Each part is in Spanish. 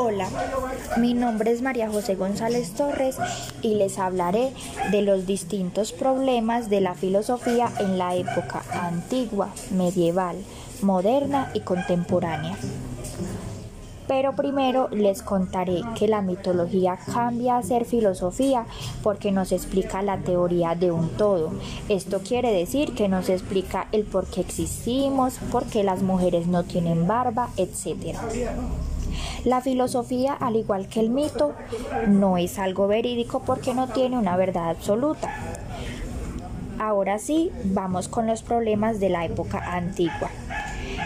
Hola, mi nombre es María José González Torres y les hablaré de los distintos problemas de la filosofía en la época antigua, medieval, moderna y contemporánea. Pero primero les contaré que la mitología cambia a ser filosofía porque nos explica la teoría de un todo. Esto quiere decir que nos explica el por qué existimos, por qué las mujeres no tienen barba, etc. La filosofía, al igual que el mito, no es algo verídico porque no tiene una verdad absoluta. Ahora sí, vamos con los problemas de la época antigua.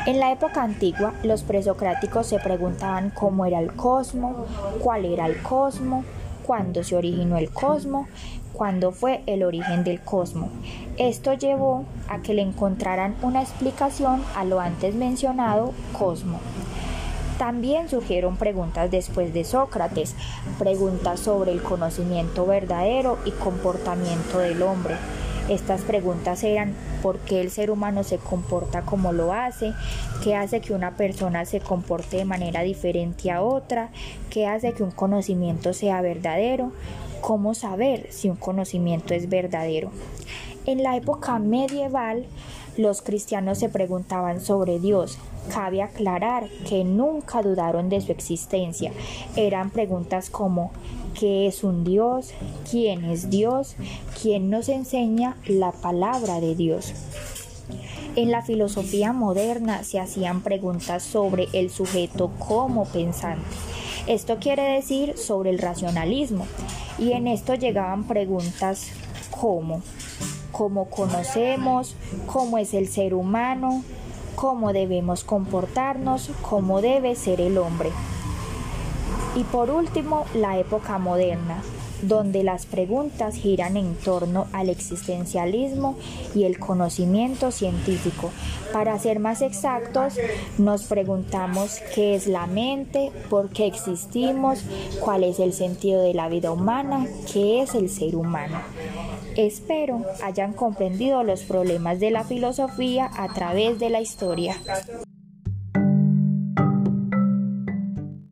En la época antigua, los presocráticos se preguntaban cómo era el cosmo, cuál era el cosmo, cuándo se originó el cosmo, cuándo fue el origen del cosmo. Esto llevó a que le encontraran una explicación a lo antes mencionado cosmo. También surgieron preguntas después de Sócrates, preguntas sobre el conocimiento verdadero y comportamiento del hombre. Estas preguntas eran por qué el ser humano se comporta como lo hace, qué hace que una persona se comporte de manera diferente a otra, qué hace que un conocimiento sea verdadero, cómo saber si un conocimiento es verdadero. En la época medieval, los cristianos se preguntaban sobre Dios. Cabe aclarar que nunca dudaron de su existencia. Eran preguntas como ¿qué es un Dios? ¿Quién es Dios? ¿Quién nos enseña la palabra de Dios? En la filosofía moderna se hacían preguntas sobre el sujeto como pensante. Esto quiere decir sobre el racionalismo. Y en esto llegaban preguntas como cómo conocemos, cómo es el ser humano, cómo debemos comportarnos, cómo debe ser el hombre. Y por último, la época moderna, donde las preguntas giran en torno al existencialismo y el conocimiento científico. Para ser más exactos, nos preguntamos qué es la mente, por qué existimos, cuál es el sentido de la vida humana, qué es el ser humano. Espero hayan comprendido los problemas de la filosofía a través de la historia.